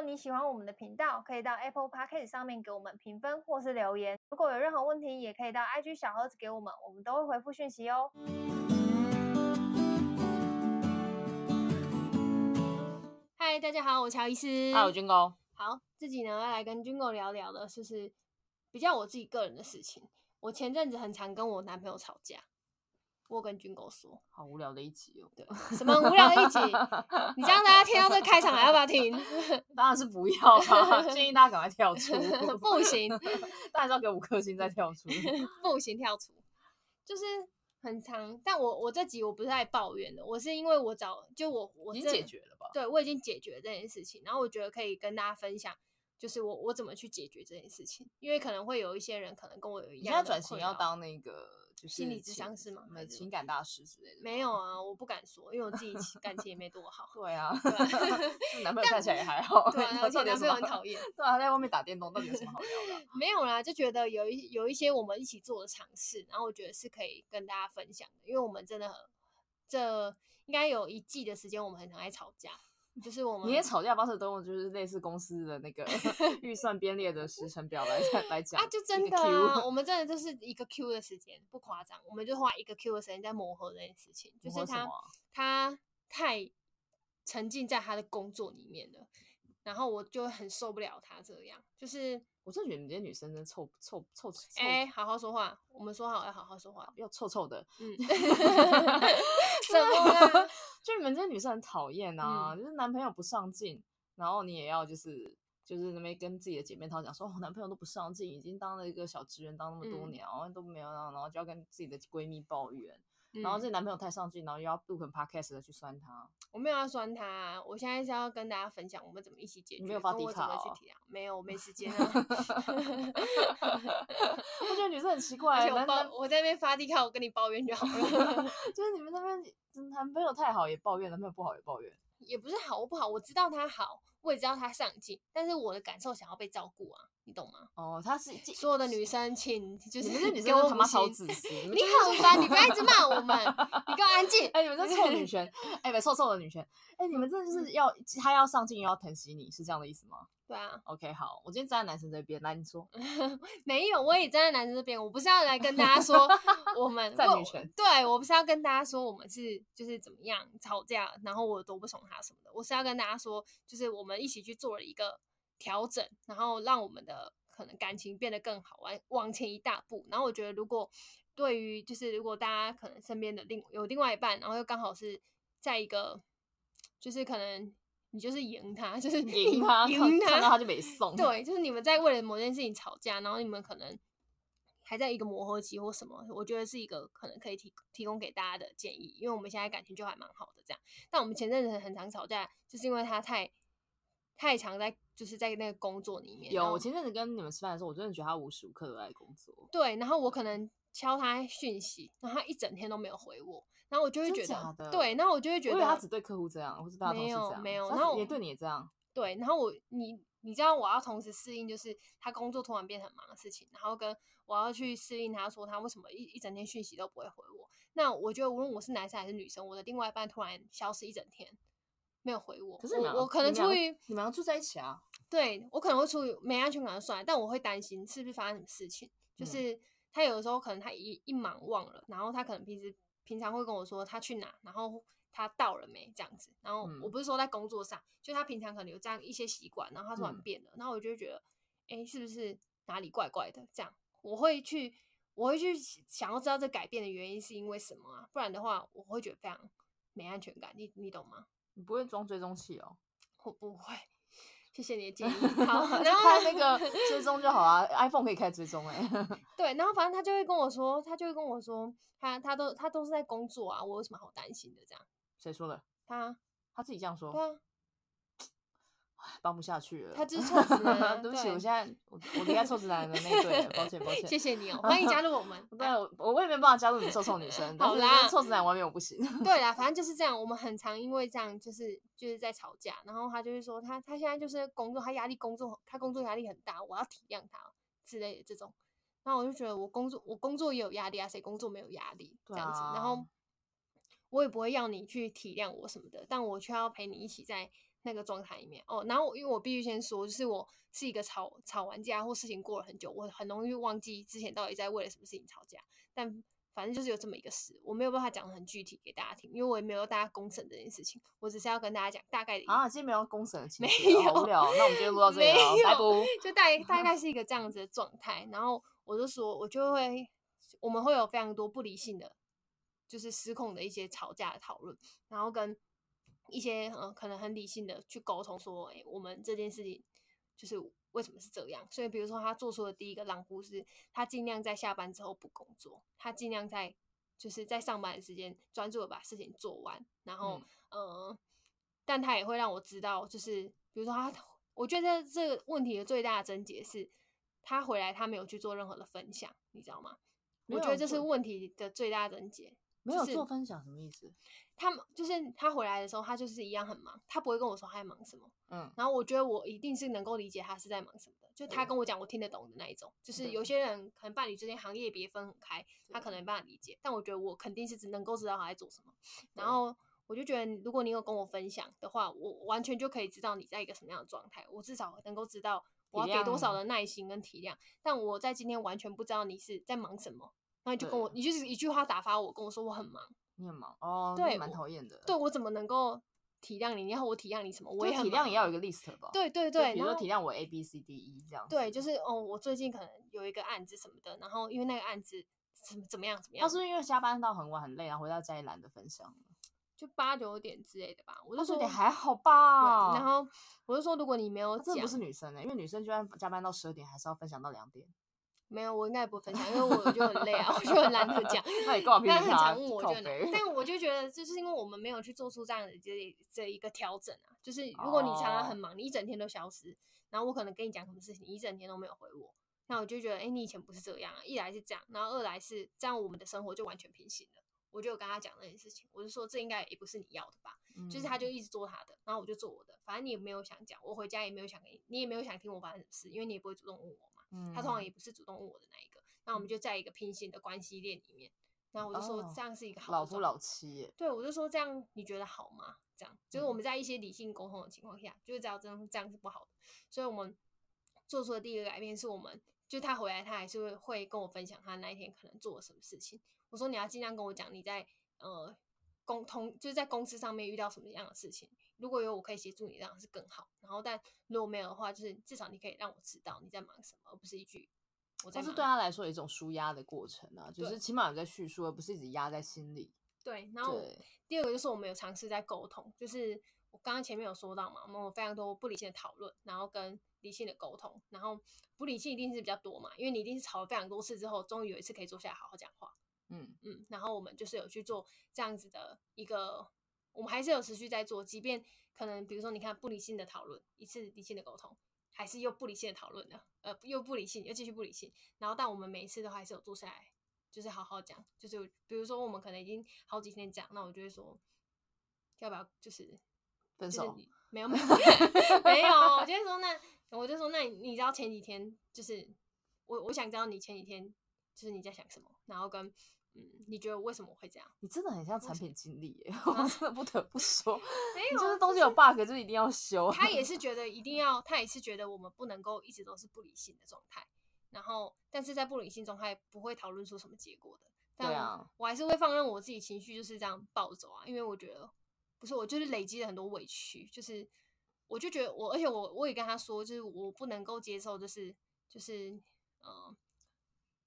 果你喜欢我们的频道，可以到 Apple Podcast 上面给我们评分或是留言。如果有任何问题，也可以到 IG 小盒子给我们，我们都会回复讯息哦。嗨，大家好，我乔医师。嗨，我军哥。好，自己呢要来跟军哥聊聊的，就是比较我自己个人的事情。我前阵子很常跟我男朋友吵架。我跟军狗说，好无聊的一集哦。对，什么无聊的一集？你这样大家听到这开场还要不要听？当然是不要啦，建议大家赶快跳出。不行，大家要给五颗星再跳出。不行，跳出。就是很长，但我我这集我不是在抱怨的，我是因为我找就我我已经解决了吧？对，我已经解决了这件事情，然后我觉得可以跟大家分享，就是我我怎么去解决这件事情，因为可能会有一些人可能跟我有一样的。你现在转型要当那个。就是、心理咨商是吗？没情感大师之类的？没有啊，我不敢说，因为我自己感情也没多好。对啊，男朋友看起来也还好。对啊，而且男朋友很讨厌。对啊，他在外面打电动，到底有什么好聊的？没有啦，就觉得有一有一些我们一起做的尝试，然后我觉得是可以跟大家分享的，因为我们真的这应该有一季的时间，我们很常爱吵架。就是我们，你也吵架方式都用就是类似公司的那个 预算编列的时程表来来讲啊，就真的啊，我们真的就是一个 Q 的时间，不夸张，我们就花一个 Q 的时间在磨合这件事情，就是他他太沉浸在他的工作里面了，然后我就很受不了他这样，就是。我真的觉得你这些女生真臭臭臭臭！哎、欸，好好说话，我们说好要好好说话，要臭臭的。嗯，什么啊？就你们这些女生很讨厌啊、嗯！就是男朋友不上进，然后你也要就是就是那边跟自己的姐妹淘讲说，哦，男朋友都不上进，已经当了一个小职员当那么多年，然、嗯、后都没有，然后就要跟自己的闺蜜抱怨。然后这男朋友太上进，然后又要录很 podcast 的去酸他。我没有要酸他、啊，我现在是要跟大家分享我们怎么一起解决。你没有发迪卡、哦、去体谅？没有，我没时间啊。我觉得女生很奇怪，我抱我在那边发地卡，我跟你抱怨就好了。就是你们那边男朋友太好也抱怨，男朋友不好也抱怨。也不是好不好，我知道他好，我也知道他上进，但是我的感受想要被照顾啊。你懂吗？哦，他是所有的女生，请 就是你们这女生都他妈超自私。你好烦，你不要一直骂我们，你给我安静。哎、欸，你们这臭女权，哎、欸，不臭臭的女权。哎、欸，你们这就是要他要上进又要疼惜你，是这样的意思吗？对啊。OK，好，我今天站在男生这边，来你说。没有，我也站在男生这边。我不是要来跟大家说我们在女权，对，我不是要跟大家说我们是就是怎么样吵架，然后我都不宠他什么的。我是要跟大家说，就是我们一起去做了一个调整，然后让我们的。可能感情变得更好，往往前一大步。然后我觉得，如果对于就是如果大家可能身边的另有另外一半，然后又刚好是在一个，就是可能你就是赢他，就是赢他，赢他，看到他就没送。对，就是你们在为了某件事情吵架，然后你们可能还在一个磨合期或什么，我觉得是一个可能可以提提供给大家的建议，因为我们现在感情就还蛮好的这样。但我们前阵子很常吵架，就是因为他太。太常在就是在那个工作里面。有，我前阵子跟你们吃饭的时候，我真的觉得他无时无刻都在工作。对，然后我可能敲他讯息，然后他一整天都没有回我，然后我就会觉得，对，然后我就会觉得，他只对客户这样，或是大家都是这样，没有，然后也对你也这样。对，然后我你你知道我要同时适应，就是他工作突然变得很忙的事情，然后跟我要去适应他说他为什么一一整天讯息都不会回我。那我觉得无论我是男生还是女生，我的另外一半突然消失一整天。没有回我，可是我，我可能出于你们要住在一起啊。对，我可能会出于没安全感就算了，但我会担心是不是发生什么事情。就是他有的时候可能他一一忙忘了，然后他可能平时平常会跟我说他去哪，然后他到了没这样子。然后我不是说在工作上，就他平常可能有这样一些习惯，然后他突然变了，然后我就会觉得，哎，是不是哪里怪怪的？这样我会去，我会去想要知道这改变的原因是因为什么啊？不然的话，我会觉得非常没安全感。你你懂吗？你不会装追踪器哦？我不会，谢谢你的建议。好，然后开那个追踪就好啊，iPhone 可以开追踪哎。对，然后反正他就会跟我说，他就会跟我说，他他都他都是在工作啊，我有什么好担心的？这样谁说的？他他自己这样说。对啊。帮不下去了，他就是臭直男。对不起，我现在我我离开臭直男的那队，抱歉抱歉。谢谢你哦，欢迎加入我们。对，我我也没办法加入你臭臭女生。好啦，臭直男外面我不行。对啦，反正就是这样。我们很常因为这样，就是就是在吵架。然后他就是说，他他现在就是工作，他压力工作，他工作压力很大，我要体谅他之类的这种。然后我就觉得，我工作我工作也有压力啊，谁工作没有压力这样子？然后我也不会要你去体谅我什么的，但我却要陪你一起在。那个状态里面哦。然后因为我必须先说，就是我是一个吵吵完架或事情过了很久，我很容易忘记之前到底在为了什么事情吵架。但反正就是有这么一个事，我没有办法讲的很具体给大家听，因为我也没有大家公审这件事情，我只是要跟大家讲大概的。啊，今天没有公审的 情况，没有，好无聊。那我们今天录到 这里了，拜拜。就大概大 概是一个这样子的状态，然后我就说，我就会，我们会有非常多不理性的，就是失控的一些吵架的讨论，然后跟一些嗯可能很理性的去沟通，说，哎，我们这件事情就是。为什么是这样？所以比如说，他做出的第一个让步是，他尽量在下班之后不工作，他尽量在就是在上班的时间专注的把事情做完。然后，嗯、呃，但他也会让我知道，就是比如说他，我觉得这个问题的最大的症结是，他回来他没有去做任何的分享，你知道吗？我觉得这是问题的最大症结。没有做分享什么意思？他就是他回来的时候，他就是一样很忙，他不会跟我说他在忙什么。嗯，然后我觉得我一定是能够理解他是在忙什么的，就他跟我讲我听得懂的那一种。就是有些人可能伴侣之间行业别分很开，他可能没办法理解，但我觉得我肯定是只能够知道他在做什么。然后我就觉得，如果你有跟我分享的话，我完全就可以知道你在一个什么样的状态，我至少能够知道我要给多少的耐心跟体谅。但我在今天完全不知道你是在忙什么，然后你就跟我，你就是一句话打发我，跟我说我很忙。你很忙哦，对，蛮讨厌的。对，我怎么能够体谅你？你要我体谅你什么？我也体谅，也要有一个 list 吧。对对对，比如说体谅我 A B C D E 这样。对，就是哦，我最近可能有一个案子什么的，然后因为那个案子怎么怎么样怎么样。他是因为加班到很晚很累，然后回到家也懒得分享，就八九点之类的吧。我就说点还好吧。然后我就说，如果你没有讲，这不是女生呢，因为女生就算加班到十二点，还是要分享到两点。没有，我应该也不分享，因为我就很累啊，我就很懒得讲。那你干嘛 他很常问我，就很，但我就觉得，就是因为我们没有去做出这样的这这一个调整啊。就是如果你常常很忙，你一整天都消失，然后我可能跟你讲什么事情，你一整天都没有回我，那我就觉得，哎，你以前不是这样啊。一来是这样，然后二来是这样，我们的生活就完全平行了。我就跟他讲那件事情，我就说这应该也不是你要的吧。嗯、就是他就一直做他的，然后我就做我的，反正你也没有想讲，我回家也没有想给你，你也没有想听我发生什么事，因为你也不会主动问我嘛。嗯、他通常也不是主动问我的那一个。那我们就在一个平行的关系链里面，然后我就说这样是一个好、哦、老夫老妻耶。对，我就说这样你觉得好吗？这样就是我们在一些理性沟通的情况下，就会知道这样这样是不好的。所以我们做出的第一个改变是我们，就他回来他还是会会跟我分享他那一天可能做了什么事情。我说你要尽量跟我讲你在呃沟通就是在公司上面遇到什么样的事情，如果有我可以协助你，这样是更好。然后但如果没有的话，就是至少你可以让我知道你在忙什么，而不是一句。但是对他来说，有一种舒压的过程啊，就是起码有在叙述，而不是一直压在心里。对，然后第二个就是我们有尝试在沟通，就是我刚刚前面有说到嘛，我们有非常多不理性的讨论，然后跟理性的沟通，然后不理性一定是比较多嘛，因为你一定是吵了非常多次之后，终于有一次可以坐下来好好讲话。嗯嗯，然后我们就是有去做这样子的一个，我们还是有持续在做，即便可能比如说你看不理性的讨论，一次理性的沟通。还是又不理性的讨论的，呃，又不理性，又继续不理性。然后，但我们每一次都还是有坐下来，就是好好讲。就是比如说，我们可能已经好几天讲，那我就会说，要不要就是分手？没有没有 没有，我就会说那我就说那你你知道前几天就是我我想知道你前几天就是你在想什么，然后跟。嗯，你觉得为什么会这样？你真的很像产品经理耶，我真的不得不说，没有，就是东西有 bug 就一定要修。他也是 觉得一定要，他也是觉得我们不能够一直都是不理性的状态，然后但是在不理性状态不会讨论出什么结果的。但啊，我还是会放任我自己情绪就是这样暴走啊，因为我觉得不是我就是累积了很多委屈，就是我就觉得我，而且我我也跟他说，就是我不能够接受，就是就是嗯。呃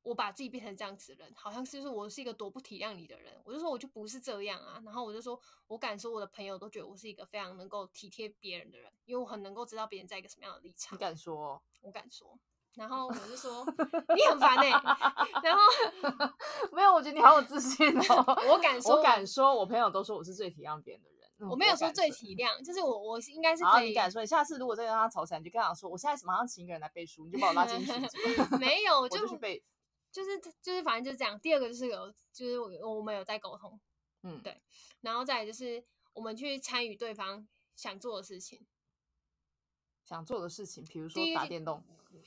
我把自己变成这样子的人，好像是就是我是一个多不体谅你的人。我就说我就不是这样啊，然后我就说，我敢说我的朋友都觉得我是一个非常能够体贴别人的人，因为我很能够知道别人在一个什么样的立场。你敢说？我敢说。然后我就说你很烦哎、欸。然后 没有，我觉得你好有自信哦。我敢说，我敢说，我朋友都说我是最体谅别人的人。嗯、我没有说最体谅，就是我我应该是可以。你敢说？你下次如果再跟他吵起来，你就跟他说，我现在马上请一个人来背书，你就把我拉进去。没有，我就去背。就是就是，反正就是这样。第二个就是有，就是我我们有在沟通，嗯，对。然后再来就是我们去参与对方想做的事情，想做的事情，比如说打电动。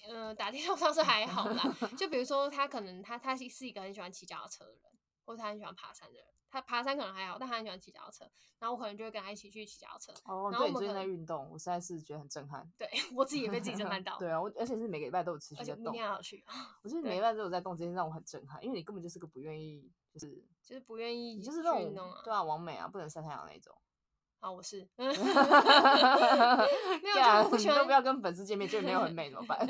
嗯、呃，打电动倒是还好啦。就比如说他可能他他是是一个很喜欢骑脚踏车的人，或是他很喜欢爬山的人。他爬山可能还好，但他很喜欢骑脚踏车，然后我可能就会跟他一起去骑脚踏车。哦，然后我们对，最近在运动，我实在是觉得很震撼。对 我自己也被自己震撼到。对啊，我而且是每个礼拜都有持续在动。明天还要去。我觉得每个礼拜都有在动，这件事让我很震撼，因为你根本就是个不愿意，就是就是不愿意，你就是那种对啊，完美啊，不能晒太阳那种。啊，我是。没有，就不喜欢。都不要跟粉丝见面，就没有很美怎么办？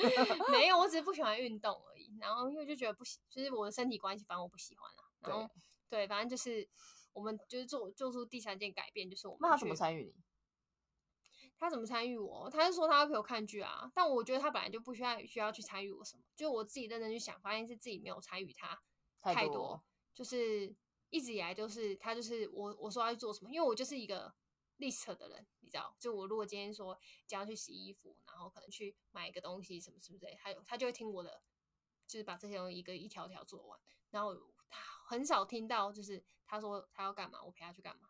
没有，我只是不喜欢运动而已。然后因为就觉得不喜，就是我的身体关系，反正我不喜欢啊。然后。对，反正就是我们就是做做出第三件改变，就是我们。那他怎么参与你？他怎么参与我？他是说他会陪我看剧啊，但我觉得他本来就不需要需要去参与我什么，就我自己认真去想，发现是自己没有参与他太多，多就是一直以来就是他就是我我说要去做什么，因为我就是一个 list 的人，你知道，就我如果今天说将要去洗衣服，然后可能去买一个东西什么什么之类，他有他就会听我的，就是把这些东西一个一条条做完，然后。他很少听到，就是他说他要干嘛，我陪他去干嘛。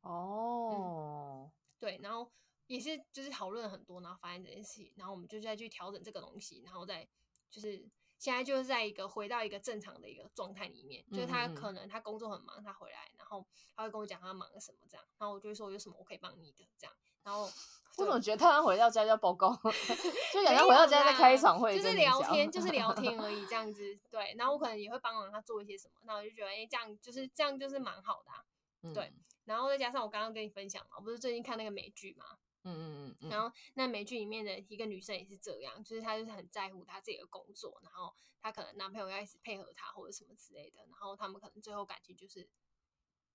哦、嗯，对，然后也是就是讨论很多，然后发现这件事情，然后我们就再去调整这个东西，然后再就是现在就是在一个回到一个正常的一个状态里面，就是他可能他工作很忙，他回来，然后他会跟我讲他忙什么这样，然后我就会说有什么我可以帮你的这样，然后。我怎么觉得他回到家就要报告，就感觉回到家再开一场会，就是聊天，就是聊 天而已，这样子。对，然后我可能也会帮忙他做一些什么，那我就觉得，哎、欸，这样就是这样就是蛮好的、啊嗯。对，然后再加上我刚刚跟你分享嘛，我不是最近看那个美剧嘛，嗯嗯嗯，然后那美剧里面的一个女生也是这样，就是她就是很在乎她自己的工作，然后她可能男朋友要一直配合她或者什么之类的，然后他们可能最后感情就是。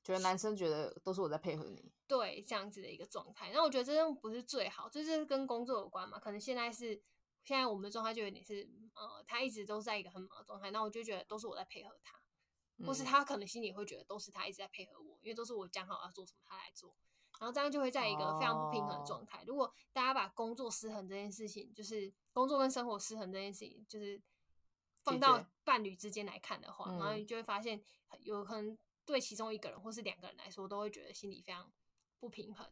觉得男生觉得都是我在配合你，对这样子的一个状态，那我觉得这样不是最好，就是跟工作有关嘛。可能现在是现在我们的状态就有点是，呃，他一直都在一个很忙的状态，那我就觉得都是我在配合他，或是他可能心里会觉得都是他一直在配合我，因为都是我讲好要做什么他来做，然后这样就会在一个非常不平衡的状态。如果大家把工作失衡这件事情，就是工作跟生活失衡这件事情，就是放到伴侣之间来看的话，然后你就会发现有可能。对其中一个人或是两个人来说，都会觉得心里非常不平衡。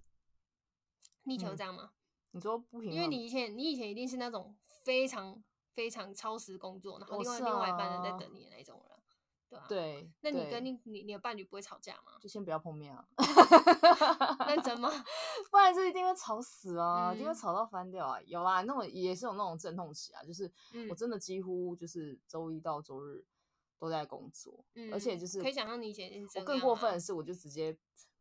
你以前有这样吗？嗯、你说不平衡，因为你以前你以前一定是那种非常非常超时工作，然后另外、啊、另外一半人在等你的那种人，对吧、啊？对。那你跟你你你的伴侣不会吵架吗？就先不要碰面啊。认真吗？不然是一定会吵死啊，嗯、一定会吵到翻掉啊。有啊，那种也是有那种阵痛期啊，就是我真的几乎就是周一到周日。都在工作，嗯，而且就是可以想象你以前我更过分的是，我就直接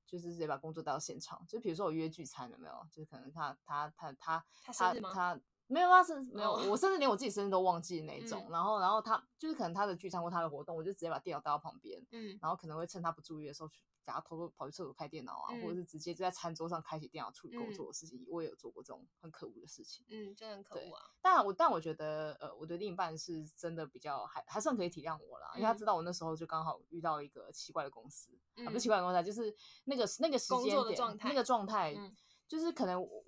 就是直接把工作带到现场，就比如说我约聚餐了没有，就是可能他他他他他他他没有啊，是没有，我甚至连我自己生日都忘记那 种，然后然后他就是可能他的聚餐或他的活动，我就直接把电脑带到旁边，嗯，然后可能会趁他不注意的时候去。给他偷偷跑去厕所开电脑啊、嗯，或者是直接就在餐桌上开启电脑处理工作的事情、嗯，我也有做过这种很可恶的事情。嗯，真的很可恶啊！但我但我觉得，呃，我的另一半是真的比较还还算可以体谅我啦、嗯，因为他知道我那时候就刚好遇到一个奇怪的公司，嗯、啊，不是奇怪的公司，就是那个那个时间点那个状态、嗯，就是可能我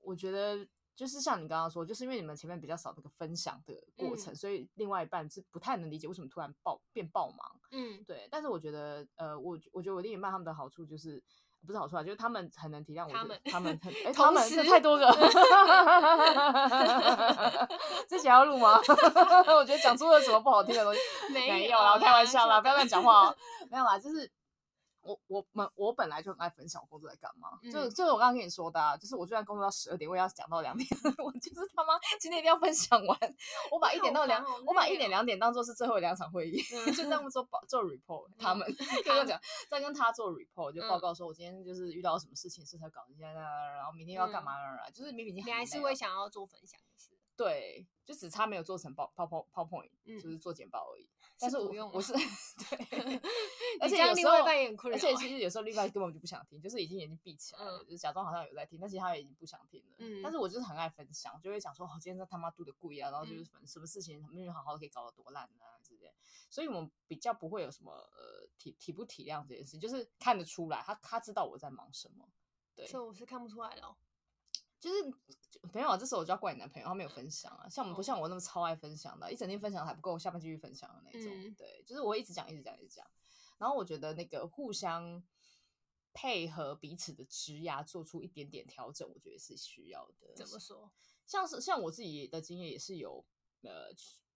我觉得。就是像你刚刚说，就是因为你们前面比较少那个分享的过程，嗯、所以另外一半是不太能理解为什么突然爆变爆忙。嗯，对。但是我觉得，呃，我我觉得我另一半他们的好处就是不是好处啊，就是他们很能体谅我。他们他们很 哎、欸，他们是太多个。这想要录吗？我觉得讲出了什么不好听的东西？没有啦，我开玩笑啦，不要乱讲话哦。没有啦，就是。我我们我本来就很爱分享我工作在干嘛，嗯、就就是我刚刚跟你说的、啊，就是我就算工作到十二点，我也要讲到两点，我就是他妈今天一定要分享完。我把一点到两、哦，我把一点两点当做是最后两场会议，嗯、就这样做做 report，、嗯、他们 跟我讲，在跟他做 report，就报告说我今天就是遇到什么事情，是才搞一下，然后明天要干嘛、嗯，就是明明你还是会想要做分享的事，对，就只差没有做成 power power powerpoint，就是做简报而已。但是我是用我是 对，而且有时候，而且其实有时候另外根本就不想听，就是已经眼睛闭起来了，嗯、就假装好像有在听，但其实他也已经不想听了。嗯，但是我就是很爱分享，就会讲说，哦，今天这他妈度的贵啊，然后就是什么事情，明明好好的可以搞得多烂啊之类。所以我们比较不会有什么呃体体不体谅这件事，就是看得出来，他他知道我在忙什么。对，所以我是看不出来的哦。就是没有啊，这时候我就要怪你男朋友，他没有分享啊。像我们不像我那么超爱分享的，一整天分享还不够，下班继续分享的那种。嗯、对，就是我会一直讲，一直讲，一直讲。然后我觉得那个互相配合彼此的职涯，做出一点点调整，我觉得是需要的。怎么说？像是像我自己的经验也是有，呃，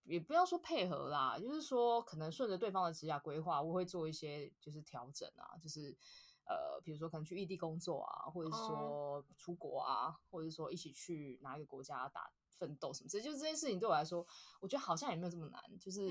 也不要说配合啦，就是说可能顺着对方的职涯规划，我会做一些就是调整啊，就是呃，比如说可能去异地工作啊，或者说出国啊，oh. 或者说一起去哪一个国家打奋斗什么之类，就是这件事情对我来说，我觉得好像也没有这么难，就是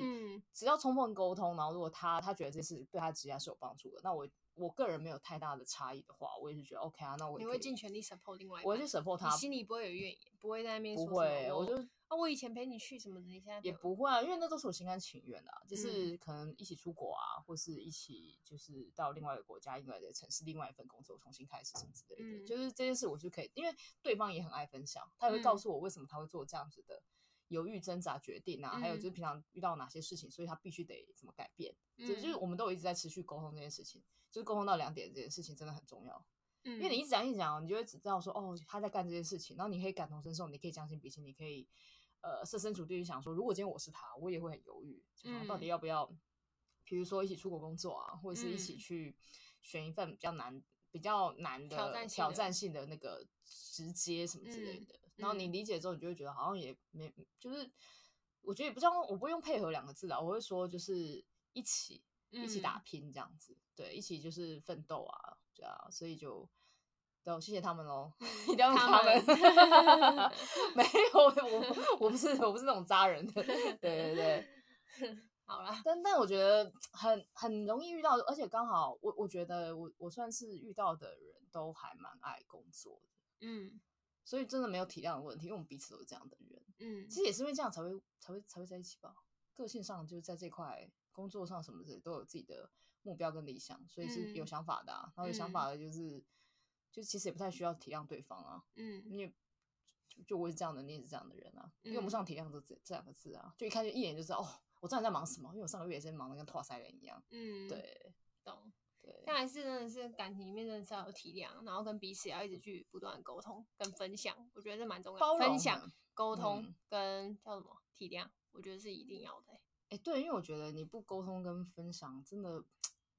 只要充分沟通，然后如果他他觉得这件事对他职业是有帮助的，那我。我个人没有太大的差异的话，我也是觉得 OK 啊。那我你会尽全力 support 另外我会去 support 他，心里不会有怨言，不会在那边说不会，我就啊，我以前陪你去什么的，你现在也不会啊，因为那都是我心甘情愿的，啊，就是可能一起出国啊，或是一起就是到另外一个国家、另外一个城市、另外一份工作重新开始什么之类的。嗯、就是这件事，我就可以，因为对方也很爱分享，他也会告诉我为什么他会做这样子的犹豫挣扎决定啊，嗯、还有就是平常遇到哪些事情，所以他必须得怎么改变。嗯、就是我们都有一直在持续沟通这件事情。就是沟通到两点这件事情真的很重要，嗯，因为你一直讲一直讲，你就会只知道说哦，他在干这件事情，然后你可以感同身受，你可以将心比心，你可以呃设身处地去想说，如果今天我是他，我也会很犹豫，嗯，到底要不要，比如说一起出国工作啊，或者是一起去选一份比较难、比较难的挑战挑战性的那个直接什么之类的，嗯、然后你理解之后，你就会觉得好像也没，就是我觉得也不像我不会用配合两个字啊，我会说就是一起。一起打拼这样子，嗯、对，一起就是奋斗啊，对啊，所以就都谢谢他们喽，一定要用他们。没有，我我不是我不是那种渣人的，对对对。好啦，但但我觉得很很容易遇到，而且刚好我我觉得我我算是遇到的人都还蛮爱工作的，嗯，所以真的没有体谅的问题，因为我们彼此都是这样的人，嗯，其实也是因为这样才会才会才会在一起吧，个性上就是在这块。工作上什么的都有自己的目标跟理想，所以是有想法的啊。嗯、然后有想法的就是，嗯、就其实也不太需要体谅对方啊。嗯，你也就，就我是这样的，你也是这样的人啊，用不上体谅这这这两个字啊。就一看就一眼就知道，哦，我知道你在忙什么，因为我上个月也是忙的跟拖腮人一样。嗯，对，懂。对，但还是真的是感情里面真的是要有体谅，然后跟彼此要一直去不断沟通跟分享，我觉得这蛮重要分享、沟通跟叫什么体谅，我觉得是一定要的、欸。哎、欸，对，因为我觉得你不沟通跟分享，真的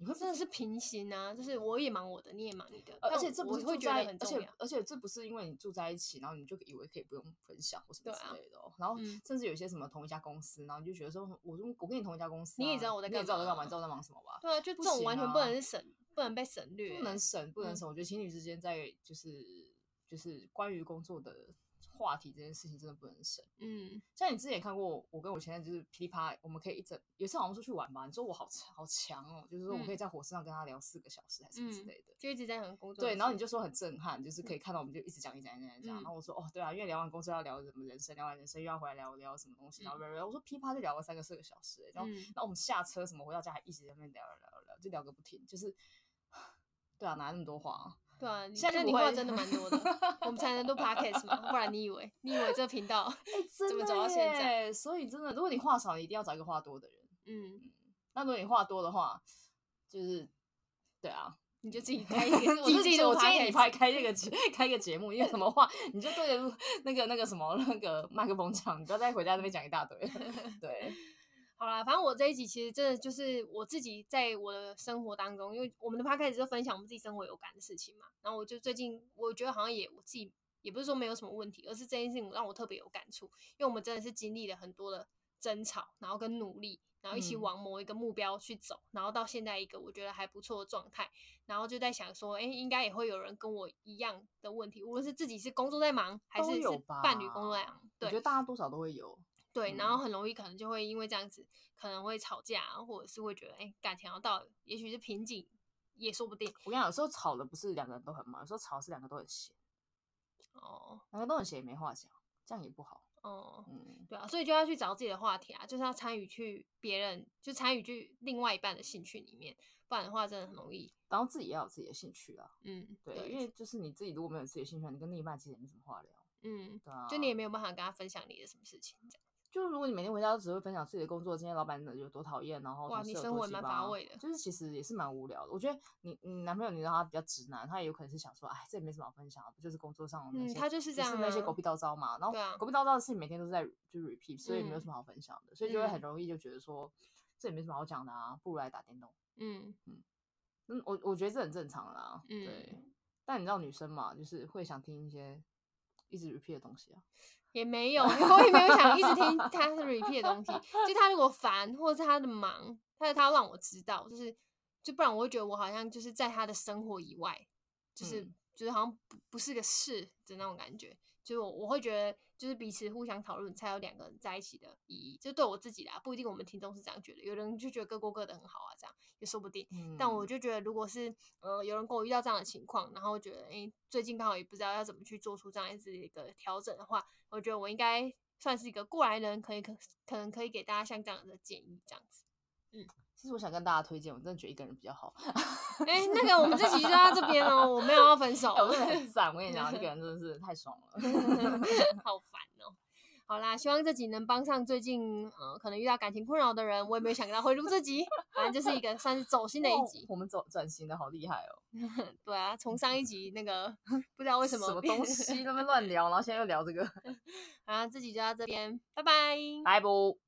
你会真的是平行啊，就是我也忙我的，你也忙你的，而且这不是会觉得很重要，而且而且这不是因为你住在一起，然后你就以为可以不用分享或什么之类的、哦。啊、然后甚至有些什么同一家公司，然后你就觉得说，我我跟你同一家公司、啊，你也知道我在干嘛，你也知道我在干嘛，你知道我在忙什么吧？对啊，就这种完全不能省，不，啊、不能被省略，不能省，不能省。嗯、我觉得情侣之间在就是就是关于工作的。话题这件事情真的不能省。嗯，像你之前也看过，我跟我前任就是噼里啪啦，我们可以一整有一次好像出去玩吧，你说我好好强哦，就是说我可以在火车上跟他聊四个小时还是什么之类的，就一直在很工作。对，然后你就说很震撼，就是可以看到我们就一直讲一讲一讲一讲，然后我说哦对啊，因为聊完工作要聊什么人生，聊完人生又要回来聊聊什么东西，然后聊聊，我说噼啪就聊了三个四个小时，然后然后我们下车什么回到家还一直在那边聊聊聊聊，就聊个不停，就是 对啊，哪那么多话啊？对啊，现在你话真的蛮多的，我们才能录 podcast 嘛，不然你以为你以为这频道 怎么走到现在？所以真的，如果你话少，你一定要找一个话多的人。嗯，嗯，那如果你话多的话，就是对啊，你就自己开一个，我自己我建议你拍开这个节开一个节目，因为什么话你就对着那个那个什么那个麦克风讲，你不要再回家那边讲一大堆。对。好啦，反正我这一集其实真的就是我自己在我的生活当中，因为我们的 podcast 就分享我们自己生活有感的事情嘛。然后我就最近我觉得好像也我自己也不是说没有什么问题，而是这件事情让我特别有感触，因为我们真的是经历了很多的争吵，然后跟努力，然后一起往某一个目标去走，嗯、然后到现在一个我觉得还不错的状态。然后就在想说，哎，应该也会有人跟我一样的问题，无论是自己是工作在忙，还是是伴侣工作在忙，对，我觉得大家多少都会有。对，然后很容易可能就会因为这样子，可能会吵架，或者是会觉得，哎，感情要到，也许是瓶颈，也说不定。我跟你讲，有时候吵的不是两个人都很忙，有时候吵的是两个都很闲。哦，两个都很闲也没话讲，这样也不好。哦，嗯，对啊，所以就要去找自己的话题啊，就是要参与去别人，就参与去另外一半的兴趣里面，不然的话真的很容易。然后自己也要有自己的兴趣啊。嗯，对，对，因为就是你自己如果没有自己的兴趣，你跟另一半其实也没什么话聊。嗯，对啊，就你也没有办法跟他分享你的什么事情这样。就如果你每天回家都只会分享自己的工作，今天老板有多讨厌，然后哇，你生活蛮乏味的，就是其实也是蛮无聊的。我觉得你你男朋友你让他比较直男，他也有可能是想说，哎，这也没什么好分享的，不就是工作上的那些，嗯，他就是这样，啊，是那些狗屁叨叨嘛。然后狗屁叨叨的事情每天都是在就 repeat，所以没有什么好分享的，嗯，所以就会很容易就觉得说，这也没什么好讲的啊，不如来打电动。嗯嗯嗯，我我觉得这很正常啦。嗯，对。但你知道女生嘛，就是会想听一些。一直 repeat 的东西啊？也没有，我也没有想一直听他是 repeat 的东西。就他如果烦，或者是他的忙，他他要让我知道，就是就不然我会觉得我好像就是在他的生活以外，就是、嗯、就是好像不不是个事的那种感觉。就是我我会觉得，就是彼此互相讨论，才有两个人在一起的意义。就对我自己啦，不一定我们听众是这样觉得。有人就觉得各过各的很好啊，这样也说不定。嗯、但我就觉得，如果是呃有人跟我遇到这样的情况，然后觉得诶、欸，最近刚好也不知道要怎么去做出这样子的一个调整的话，我觉得我应该算是一个过来人，可以可可能可以给大家像这样的建议，这样子。嗯。其实我想跟大家推荐，我真的觉得一个人比较好。哎、欸，那个我们这集就到这边哦，我没有要分手。欸、我真的很赞，我跟你讲，一个人真的是太爽了，好烦哦。好啦，希望这集能帮上最近呃可能遇到感情困扰的人。我也没有想到会录这集，反正就是一个算是走心的一集。我们走转型的好厉害哦。对啊，从上一集那个不知道为什么什么东西那边乱聊，然后现在又聊这个。好，这集就到这边，拜拜，拜拜。